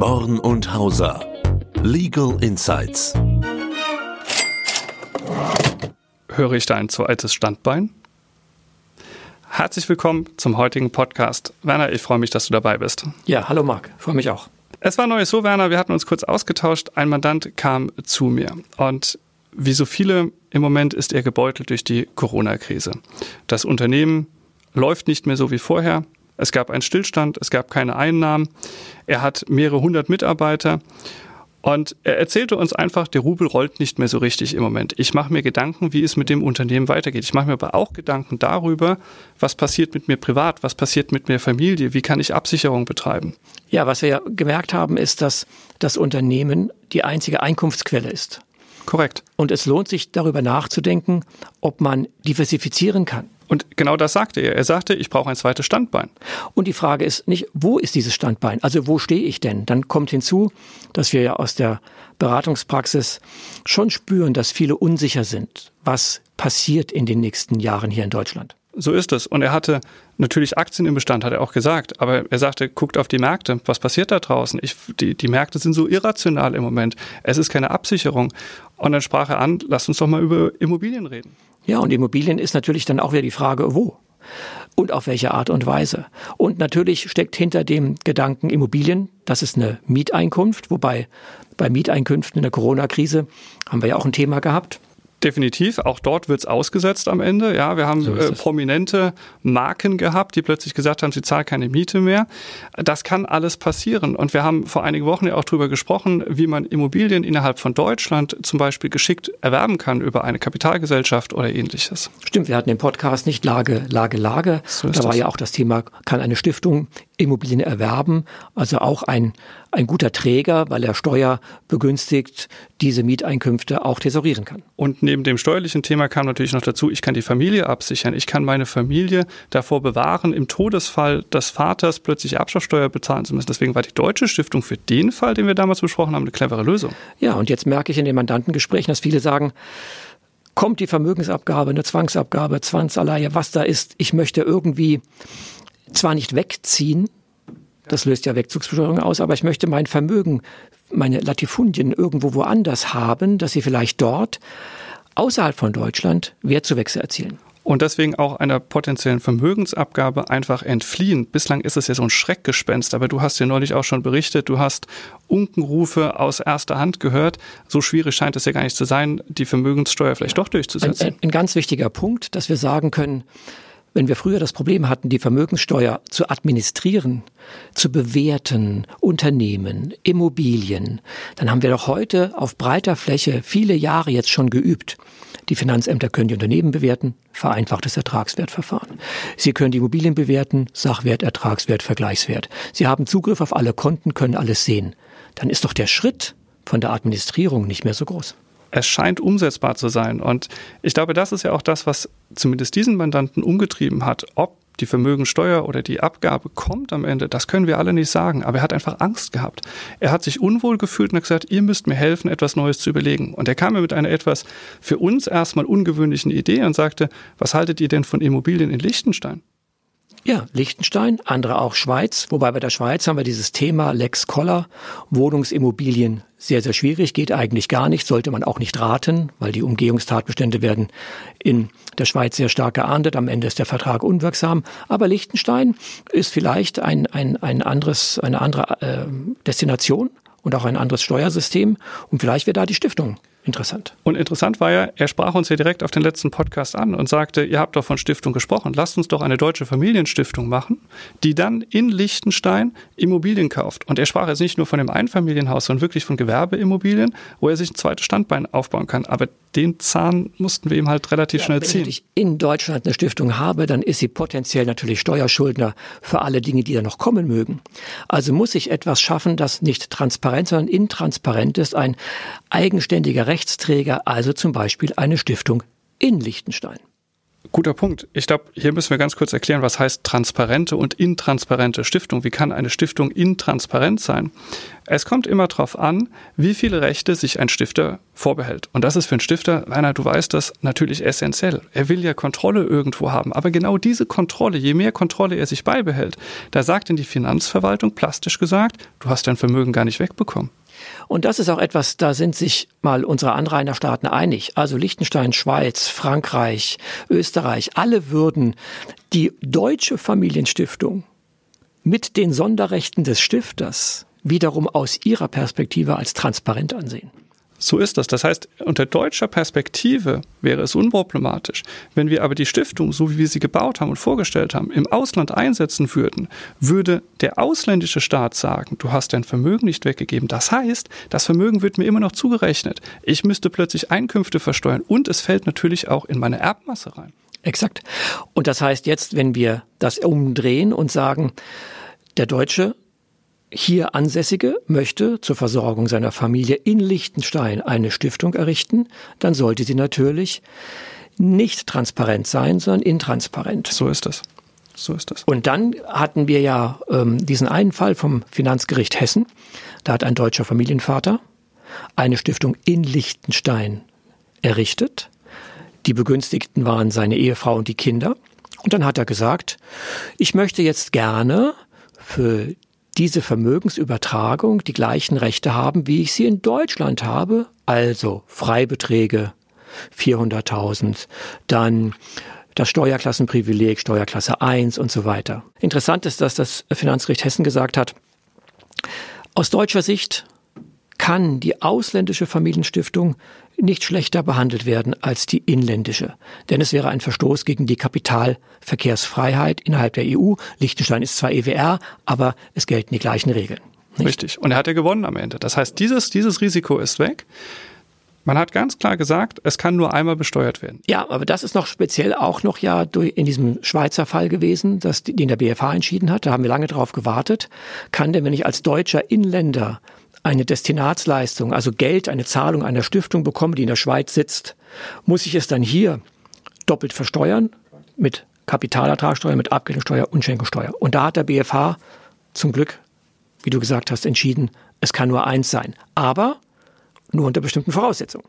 Born und Hauser. Legal Insights. Höre ich da ein zu altes Standbein? Herzlich willkommen zum heutigen Podcast. Werner, ich freue mich, dass du dabei bist. Ja, hallo Marc, freue mich auch. Es war neues so, Werner, wir hatten uns kurz ausgetauscht. Ein Mandant kam zu mir und wie so viele im Moment ist er gebeutelt durch die Corona-Krise. Das Unternehmen läuft nicht mehr so wie vorher. Es gab einen Stillstand, es gab keine Einnahmen. Er hat mehrere hundert Mitarbeiter. Und er erzählte uns einfach, der Rubel rollt nicht mehr so richtig im Moment. Ich mache mir Gedanken, wie es mit dem Unternehmen weitergeht. Ich mache mir aber auch Gedanken darüber, was passiert mit mir privat, was passiert mit mir Familie, wie kann ich Absicherung betreiben. Ja, was wir ja gemerkt haben, ist, dass das Unternehmen die einzige Einkunftsquelle ist. Korrekt. Und es lohnt sich darüber nachzudenken, ob man diversifizieren kann. Und genau das sagte er. Er sagte, ich brauche ein zweites Standbein. Und die Frage ist nicht, wo ist dieses Standbein? Also wo stehe ich denn? Dann kommt hinzu, dass wir ja aus der Beratungspraxis schon spüren, dass viele unsicher sind, was passiert in den nächsten Jahren hier in Deutschland. So ist es. Und er hatte natürlich Aktien im Bestand, hat er auch gesagt. Aber er sagte, guckt auf die Märkte. Was passiert da draußen? Ich, die, die Märkte sind so irrational im Moment. Es ist keine Absicherung. Und dann sprach er an, lasst uns doch mal über Immobilien reden. Ja, und Immobilien ist natürlich dann auch wieder die Frage, wo? Und auf welche Art und Weise. Und natürlich steckt hinter dem Gedanken Immobilien, das ist eine Mieteinkunft, wobei bei Mieteinkünften in der Corona-Krise haben wir ja auch ein Thema gehabt. Definitiv, auch dort wird's ausgesetzt am Ende. Ja, wir haben so äh, prominente Marken gehabt, die plötzlich gesagt haben, sie zahlen keine Miete mehr. Das kann alles passieren. Und wir haben vor einigen Wochen ja auch darüber gesprochen, wie man Immobilien innerhalb von Deutschland zum Beispiel geschickt erwerben kann über eine Kapitalgesellschaft oder ähnliches. Stimmt, wir hatten den Podcast nicht Lage, Lage, Lage. So da war das. ja auch das Thema, kann eine Stiftung Immobilien erwerben? Also auch ein, ein guter Träger, weil er steuerbegünstigt diese Mieteinkünfte auch tesorieren kann. Und neben dem steuerlichen Thema kam natürlich noch dazu, ich kann die Familie absichern. Ich kann meine Familie davor bewahren, im Todesfall des Vaters plötzlich Abschaftssteuer bezahlen zu müssen. Deswegen war die Deutsche Stiftung für den Fall, den wir damals besprochen haben, eine clevere Lösung. Ja, und jetzt merke ich in den Mandantengesprächen, dass viele sagen, kommt die Vermögensabgabe, eine Zwangsabgabe, Zwangsaleihe, was da ist. Ich möchte irgendwie zwar nicht wegziehen, das löst ja Wegzugsbesteuerung aus, aber ich möchte mein Vermögen, meine Latifundien irgendwo woanders haben, dass sie vielleicht dort außerhalb von Deutschland Wertzuwächse erzielen. Und deswegen auch einer potenziellen Vermögensabgabe einfach entfliehen. Bislang ist es ja so ein Schreckgespenst, aber du hast ja neulich auch schon berichtet, du hast Unkenrufe aus erster Hand gehört. So schwierig scheint es ja gar nicht zu sein, die Vermögenssteuer vielleicht doch durchzusetzen. Ein, ein, ein ganz wichtiger Punkt, dass wir sagen können, wenn wir früher das Problem hatten, die Vermögenssteuer zu administrieren, zu bewerten, Unternehmen, Immobilien, dann haben wir doch heute auf breiter Fläche viele Jahre jetzt schon geübt. Die Finanzämter können die Unternehmen bewerten, vereinfachtes Ertragswertverfahren. Sie können die Immobilien bewerten, Sachwert, Ertragswert, Vergleichswert. Sie haben Zugriff auf alle Konten, können alles sehen. Dann ist doch der Schritt von der Administrierung nicht mehr so groß es scheint umsetzbar zu sein. Und ich glaube, das ist ja auch das, was zumindest diesen Mandanten umgetrieben hat. Ob die Vermögensteuer oder die Abgabe kommt am Ende, das können wir alle nicht sagen. Aber er hat einfach Angst gehabt. Er hat sich unwohl gefühlt und hat gesagt, ihr müsst mir helfen, etwas Neues zu überlegen. Und er kam mir mit einer etwas für uns erstmal ungewöhnlichen Idee und sagte, was haltet ihr denn von Immobilien in Liechtenstein? Ja, Liechtenstein, andere auch Schweiz. Wobei bei der Schweiz haben wir dieses Thema Lex Koller, Wohnungsimmobilien sehr, sehr schwierig, geht eigentlich gar nicht, sollte man auch nicht raten, weil die Umgehungstatbestände werden in der Schweiz sehr stark geahndet. Am Ende ist der Vertrag unwirksam. Aber Liechtenstein ist vielleicht ein, ein, ein anderes, eine andere äh, Destination und auch ein anderes Steuersystem. Und vielleicht wäre da die Stiftung interessant. Und interessant war ja, er sprach uns ja direkt auf den letzten Podcast an und sagte, ihr habt doch von Stiftung gesprochen, lasst uns doch eine deutsche Familienstiftung machen, die dann in Liechtenstein Immobilien kauft. Und er sprach jetzt nicht nur von dem Einfamilienhaus, sondern wirklich von Gewerbeimmobilien, wo er sich ein zweites Standbein aufbauen kann. Aber den Zahn mussten wir ihm halt relativ ja, schnell ziehen. Wenn ich in Deutschland eine Stiftung habe, dann ist sie potenziell natürlich Steuerschuldner für alle Dinge, die da noch kommen mögen. Also muss ich etwas schaffen, das nicht transparent, sondern intransparent ist, ein eigenständiger Rechtsträger, also zum Beispiel eine Stiftung in Liechtenstein. Guter Punkt. Ich glaube, hier müssen wir ganz kurz erklären, was heißt transparente und intransparente Stiftung. Wie kann eine Stiftung intransparent sein? Es kommt immer darauf an, wie viele Rechte sich ein Stifter vorbehält. Und das ist für einen Stifter, Rainer, du weißt das, natürlich essentiell. Er will ja Kontrolle irgendwo haben. Aber genau diese Kontrolle, je mehr Kontrolle er sich beibehält, da sagt in die Finanzverwaltung plastisch gesagt, du hast dein Vermögen gar nicht wegbekommen. Und das ist auch etwas, da sind sich mal unsere Anrainerstaaten einig. Also Liechtenstein, Schweiz, Frankreich, Österreich, alle würden die deutsche Familienstiftung mit den Sonderrechten des Stifters wiederum aus ihrer Perspektive als transparent ansehen. So ist das. Das heißt, unter deutscher Perspektive wäre es unproblematisch. Wenn wir aber die Stiftung, so wie wir sie gebaut haben und vorgestellt haben, im Ausland einsetzen würden, würde der ausländische Staat sagen, du hast dein Vermögen nicht weggegeben. Das heißt, das Vermögen wird mir immer noch zugerechnet. Ich müsste plötzlich Einkünfte versteuern und es fällt natürlich auch in meine Erbmasse rein. Exakt. Und das heißt jetzt, wenn wir das umdrehen und sagen, der Deutsche hier Ansässige möchte zur Versorgung seiner Familie in Liechtenstein eine Stiftung errichten, dann sollte sie natürlich nicht transparent sein, sondern intransparent. So ist es. So ist es. Und dann hatten wir ja ähm, diesen einen Fall vom Finanzgericht Hessen. Da hat ein deutscher Familienvater eine Stiftung in Liechtenstein errichtet. Die Begünstigten waren seine Ehefrau und die Kinder. Und dann hat er gesagt, ich möchte jetzt gerne für diese Vermögensübertragung die gleichen Rechte haben, wie ich sie in Deutschland habe, also Freibeträge 400.000, dann das Steuerklassenprivileg, Steuerklasse 1 und so weiter. Interessant ist, dass das Finanzgericht Hessen gesagt hat, aus deutscher Sicht kann die ausländische Familienstiftung nicht schlechter behandelt werden als die inländische. Denn es wäre ein Verstoß gegen die Kapitalverkehrsfreiheit innerhalb der EU. Liechtenstein ist zwar EWR, aber es gelten die gleichen Regeln. Nicht? Richtig. Und er hat ja gewonnen am Ende. Das heißt, dieses, dieses Risiko ist weg. Man hat ganz klar gesagt, es kann nur einmal besteuert werden. Ja, aber das ist noch speziell auch noch ja in diesem Schweizer Fall gewesen, dass den der BFH entschieden hat. Da haben wir lange drauf gewartet. Kann denn, wenn ich als deutscher Inländer eine Destinatsleistung, also Geld, eine Zahlung einer Stiftung bekomme, die in der Schweiz sitzt, muss ich es dann hier doppelt versteuern mit Kapitalertragssteuer, mit Abgeltungssteuer und Schenkungssteuer. Und da hat der BFH zum Glück, wie du gesagt hast, entschieden, es kann nur eins sein. Aber nur unter bestimmten Voraussetzungen.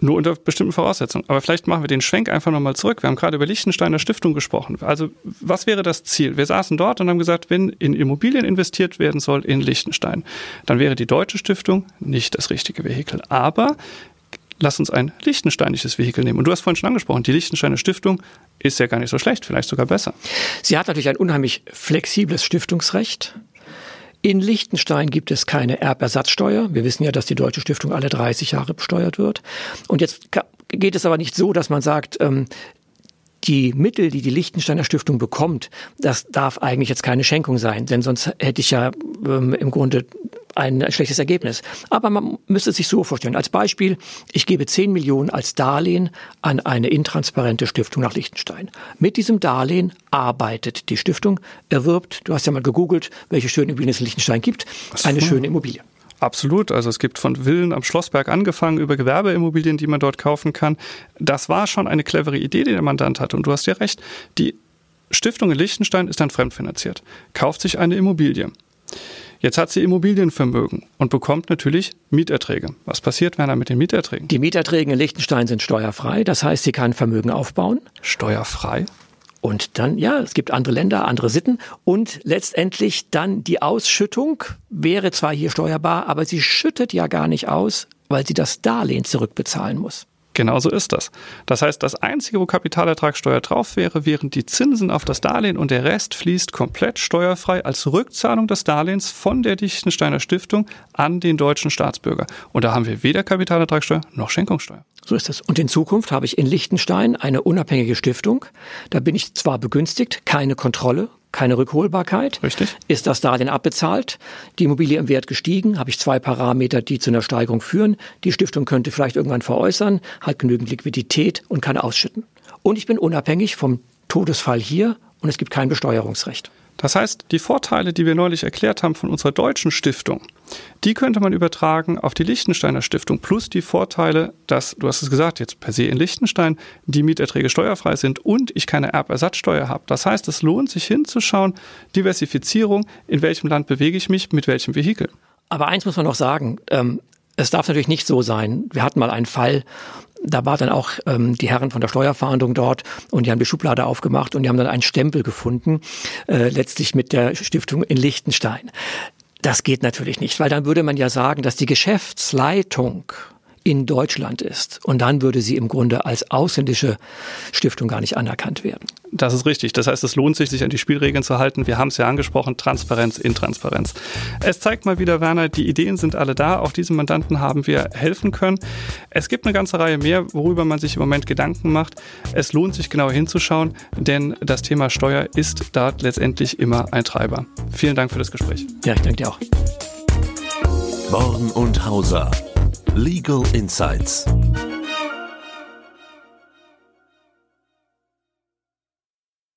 Nur unter bestimmten Voraussetzungen. Aber vielleicht machen wir den Schwenk einfach nochmal zurück. Wir haben gerade über Liechtensteiner Stiftung gesprochen. Also was wäre das Ziel? Wir saßen dort und haben gesagt, wenn in Immobilien investiert werden soll in Liechtenstein, dann wäre die deutsche Stiftung nicht das richtige Vehikel. Aber lass uns ein liechtensteinisches Vehikel nehmen. Und du hast vorhin schon angesprochen, die Liechtensteiner Stiftung ist ja gar nicht so schlecht, vielleicht sogar besser. Sie hat natürlich ein unheimlich flexibles Stiftungsrecht. In Liechtenstein gibt es keine Erbersatzsteuer. Wir wissen ja, dass die Deutsche Stiftung alle 30 Jahre besteuert wird. Und jetzt geht es aber nicht so, dass man sagt, ähm, die Mittel, die die Liechtensteiner Stiftung bekommt, das darf eigentlich jetzt keine Schenkung sein, denn sonst hätte ich ja ähm, im Grunde ein schlechtes Ergebnis. Aber man müsste es sich so vorstellen. Als Beispiel, ich gebe 10 Millionen als Darlehen an eine intransparente Stiftung nach Liechtenstein. Mit diesem Darlehen arbeitet die Stiftung, erwirbt, du hast ja mal gegoogelt, welche schöne Immobilien es in Liechtenstein gibt, eine schöne Immobilie. Absolut. Also es gibt von Villen am Schlossberg angefangen über Gewerbeimmobilien, die man dort kaufen kann. Das war schon eine clevere Idee, die der Mandant hatte. Und du hast ja recht. Die Stiftung in Liechtenstein ist dann fremdfinanziert, kauft sich eine Immobilie. Jetzt hat sie Immobilienvermögen und bekommt natürlich Mieterträge. Was passiert, Werner, mit den Mieterträgen? Die Mieterträge in Liechtenstein sind steuerfrei. Das heißt, sie kann Vermögen aufbauen. Steuerfrei? Und dann, ja, es gibt andere Länder, andere Sitten. Und letztendlich dann die Ausschüttung wäre zwar hier steuerbar, aber sie schüttet ja gar nicht aus, weil sie das Darlehen zurückbezahlen muss. Genauso ist das. Das heißt, das Einzige, wo Kapitalertragssteuer drauf wäre, wären die Zinsen auf das Darlehen und der Rest fließt komplett steuerfrei als Rückzahlung des Darlehens von der Liechtensteiner Stiftung an den deutschen Staatsbürger. Und da haben wir weder Kapitalertragssteuer noch Schenkungssteuer. So ist es. Und in Zukunft habe ich in Liechtenstein eine unabhängige Stiftung. Da bin ich zwar begünstigt, keine Kontrolle, keine Rückholbarkeit. Richtig. Ist das Darlehen abbezahlt? Die Immobilie im Wert gestiegen? Habe ich zwei Parameter, die zu einer Steigerung führen? Die Stiftung könnte vielleicht irgendwann veräußern, hat genügend Liquidität und kann ausschütten. Und ich bin unabhängig vom Todesfall hier und es gibt kein Besteuerungsrecht. Das heißt, die Vorteile, die wir neulich erklärt haben von unserer deutschen Stiftung, die könnte man übertragen auf die Liechtensteiner Stiftung plus die Vorteile, dass, du hast es gesagt, jetzt per se in Liechtenstein die Mieterträge steuerfrei sind und ich keine Erbersatzsteuer habe. Das heißt, es lohnt sich hinzuschauen, Diversifizierung, in welchem Land bewege ich mich, mit welchem Vehikel. Aber eins muss man noch sagen, ähm, es darf natürlich nicht so sein. Wir hatten mal einen Fall, da war dann auch ähm, die Herren von der Steuerfahndung dort und die haben die Schublade aufgemacht und die haben dann einen Stempel gefunden, äh, letztlich mit der Stiftung in Liechtenstein. Das geht natürlich nicht, weil dann würde man ja sagen, dass die Geschäftsleitung in Deutschland ist. Und dann würde sie im Grunde als ausländische Stiftung gar nicht anerkannt werden. Das ist richtig. Das heißt, es lohnt sich, sich an die Spielregeln zu halten. Wir haben es ja angesprochen, Transparenz, Intransparenz. Es zeigt mal wieder, Werner, die Ideen sind alle da. Auch diesem Mandanten haben wir helfen können. Es gibt eine ganze Reihe mehr, worüber man sich im Moment Gedanken macht. Es lohnt sich genau hinzuschauen, denn das Thema Steuer ist da letztendlich immer ein Treiber. Vielen Dank für das Gespräch. Ja, ich danke dir auch. Born und Hauser. Legal Insights.